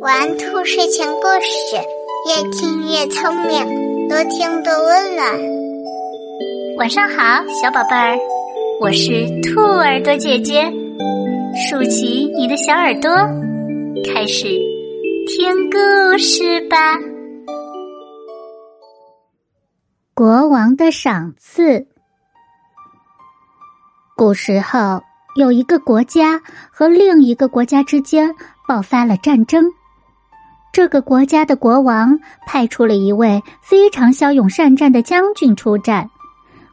玩兔睡前故事，越听越聪明，多听多温暖。晚上好，小宝贝儿，我是兔耳朵姐姐，竖起你的小耳朵，开始听故事吧。国王的赏赐。古时候。有一个国家和另一个国家之间爆发了战争，这个国家的国王派出了一位非常骁勇善战的将军出战，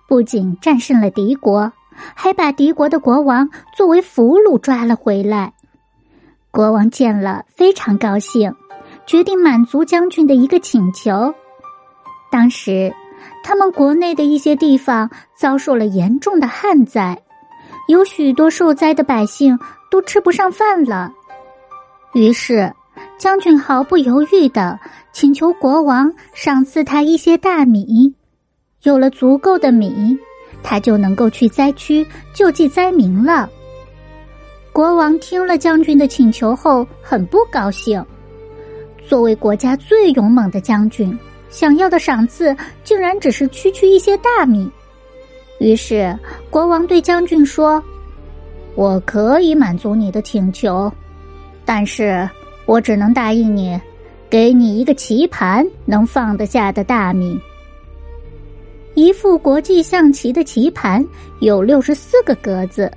不仅战胜了敌国，还把敌国的国王作为俘虏抓了回来。国王见了非常高兴，决定满足将军的一个请求。当时，他们国内的一些地方遭受了严重的旱灾。有许多受灾的百姓都吃不上饭了，于是将军毫不犹豫的请求国王赏赐他一些大米。有了足够的米，他就能够去灾区救济灾民了。国王听了将军的请求后，很不高兴。作为国家最勇猛的将军，想要的赏赐竟然只是区区一些大米。于是，国王对将军说：“我可以满足你的请求，但是我只能答应你，给你一个棋盘能放得下的大米。一副国际象棋的棋盘有六十四个格子，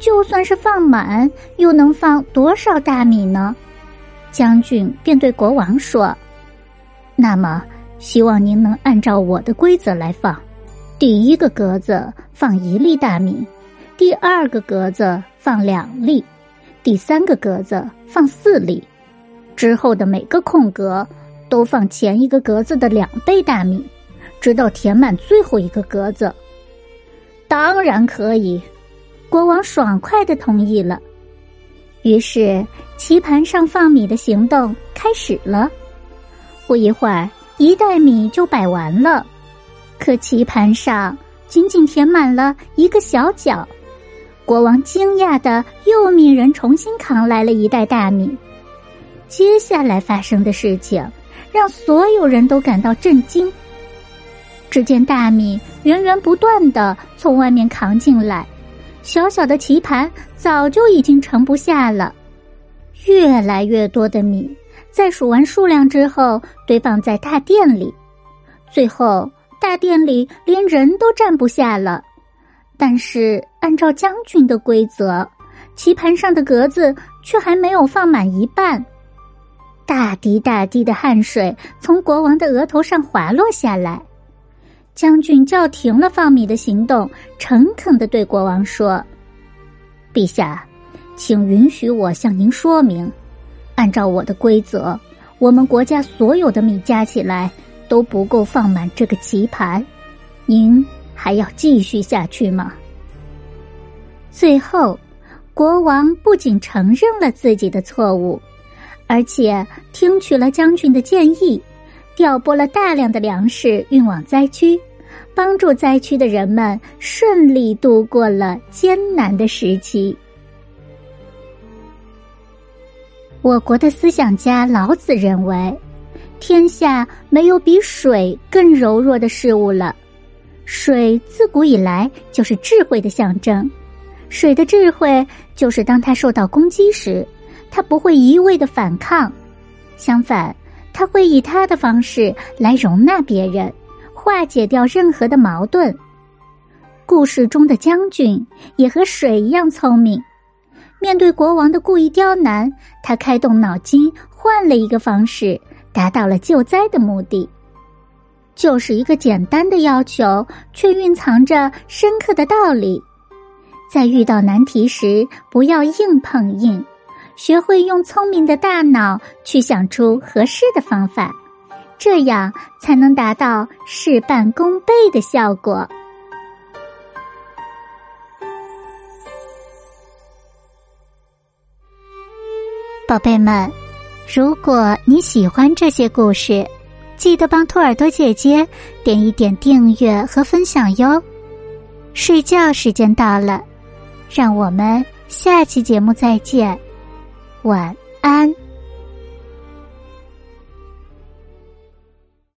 就算是放满，又能放多少大米呢？”将军便对国王说：“那么，希望您能按照我的规则来放。”第一个格子放一粒大米，第二个格子放两粒，第三个格子放四粒，之后的每个空格都放前一个格子的两倍大米，直到填满最后一个格子。当然可以，国王爽快的同意了。于是棋盘上放米的行动开始了。不一会儿，一袋米就摆完了。可棋盘上仅仅填满了一个小角，国王惊讶的又命人重新扛来了一袋大米。接下来发生的事情让所有人都感到震惊。只见大米源源不断的从外面扛进来，小小的棋盘早就已经盛不下了。越来越多的米在数完数量之后堆放在大殿里，最后。大殿里连人都站不下了，但是按照将军的规则，棋盘上的格子却还没有放满一半。大滴大滴的汗水从国王的额头上滑落下来。将军叫停了放米的行动，诚恳的对国王说：“陛下，请允许我向您说明，按照我的规则，我们国家所有的米加起来。”都不够放满这个棋盘，您还要继续下去吗？最后，国王不仅承认了自己的错误，而且听取了将军的建议，调拨了大量的粮食运往灾区，帮助灾区的人们顺利度过了艰难的时期。我国的思想家老子认为。天下没有比水更柔弱的事物了。水自古以来就是智慧的象征。水的智慧就是，当它受到攻击时，它不会一味的反抗，相反，它会以它的方式来容纳别人，化解掉任何的矛盾。故事中的将军也和水一样聪明。面对国王的故意刁难，他开动脑筋，换了一个方式。达到了救灾的目的，就是一个简单的要求，却蕴藏着深刻的道理。在遇到难题时，不要硬碰硬，学会用聪明的大脑去想出合适的方法，这样才能达到事半功倍的效果。宝贝们。如果你喜欢这些故事，记得帮兔耳朵姐姐点一点订阅和分享哟。睡觉时间到了，让我们下期节目再见，晚安。